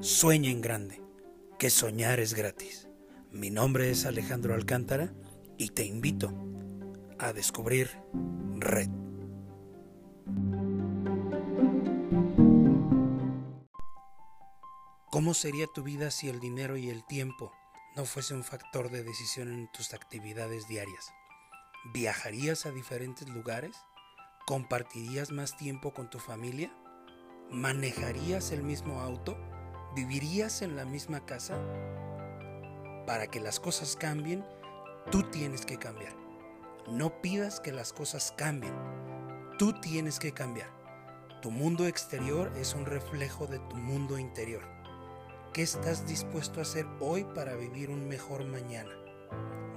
Sueña en grande, que soñar es gratis. Mi nombre es Alejandro Alcántara y te invito a descubrir Red. ¿Cómo sería tu vida si el dinero y el tiempo no fuese un factor de decisión en tus actividades diarias? ¿Viajarías a diferentes lugares? ¿Compartirías más tiempo con tu familia? ¿Manejarías el mismo auto? ¿Vivirías en la misma casa? Para que las cosas cambien, tú tienes que cambiar. No pidas que las cosas cambien. Tú tienes que cambiar. Tu mundo exterior es un reflejo de tu mundo interior. ¿Qué estás dispuesto a hacer hoy para vivir un mejor mañana?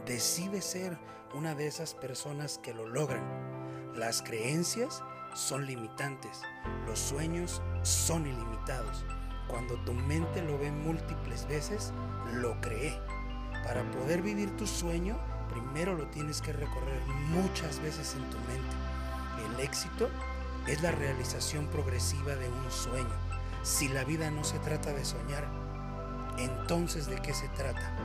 Decide ser una de esas personas que lo logran. Las creencias son limitantes, los sueños son ilimitados. Cuando tu mente lo ve múltiples veces, lo cree. Para poder vivir tu sueño, primero lo tienes que recorrer muchas veces en tu mente. El éxito es la realización progresiva de un sueño. Si la vida no se trata de soñar, entonces ¿de qué se trata?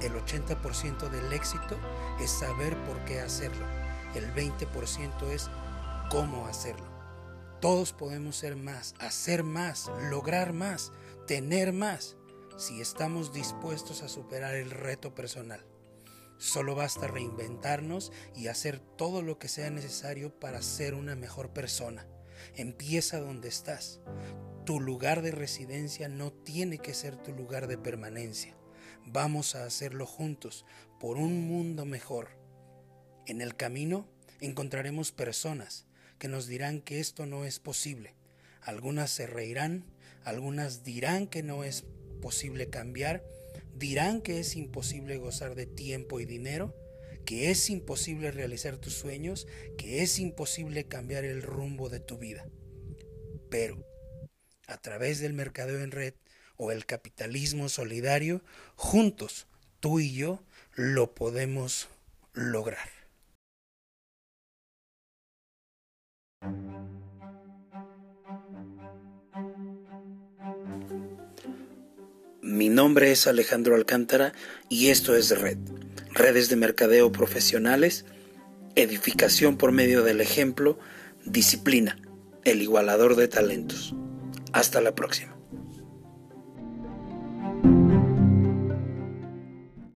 El 80% del éxito es saber por qué hacerlo. El 20% es cómo hacerlo. Todos podemos ser más, hacer más, lograr más, tener más, si estamos dispuestos a superar el reto personal. Solo basta reinventarnos y hacer todo lo que sea necesario para ser una mejor persona. Empieza donde estás. Tu lugar de residencia no tiene que ser tu lugar de permanencia. Vamos a hacerlo juntos por un mundo mejor. En el camino encontraremos personas que nos dirán que esto no es posible. Algunas se reirán, algunas dirán que no es posible cambiar, dirán que es imposible gozar de tiempo y dinero, que es imposible realizar tus sueños, que es imposible cambiar el rumbo de tu vida. Pero, a través del mercadeo en red o el capitalismo solidario, juntos, tú y yo, lo podemos lograr. Mi nombre es Alejandro Alcántara y esto es Red, redes de mercadeo profesionales, edificación por medio del ejemplo, disciplina, el igualador de talentos. Hasta la próxima.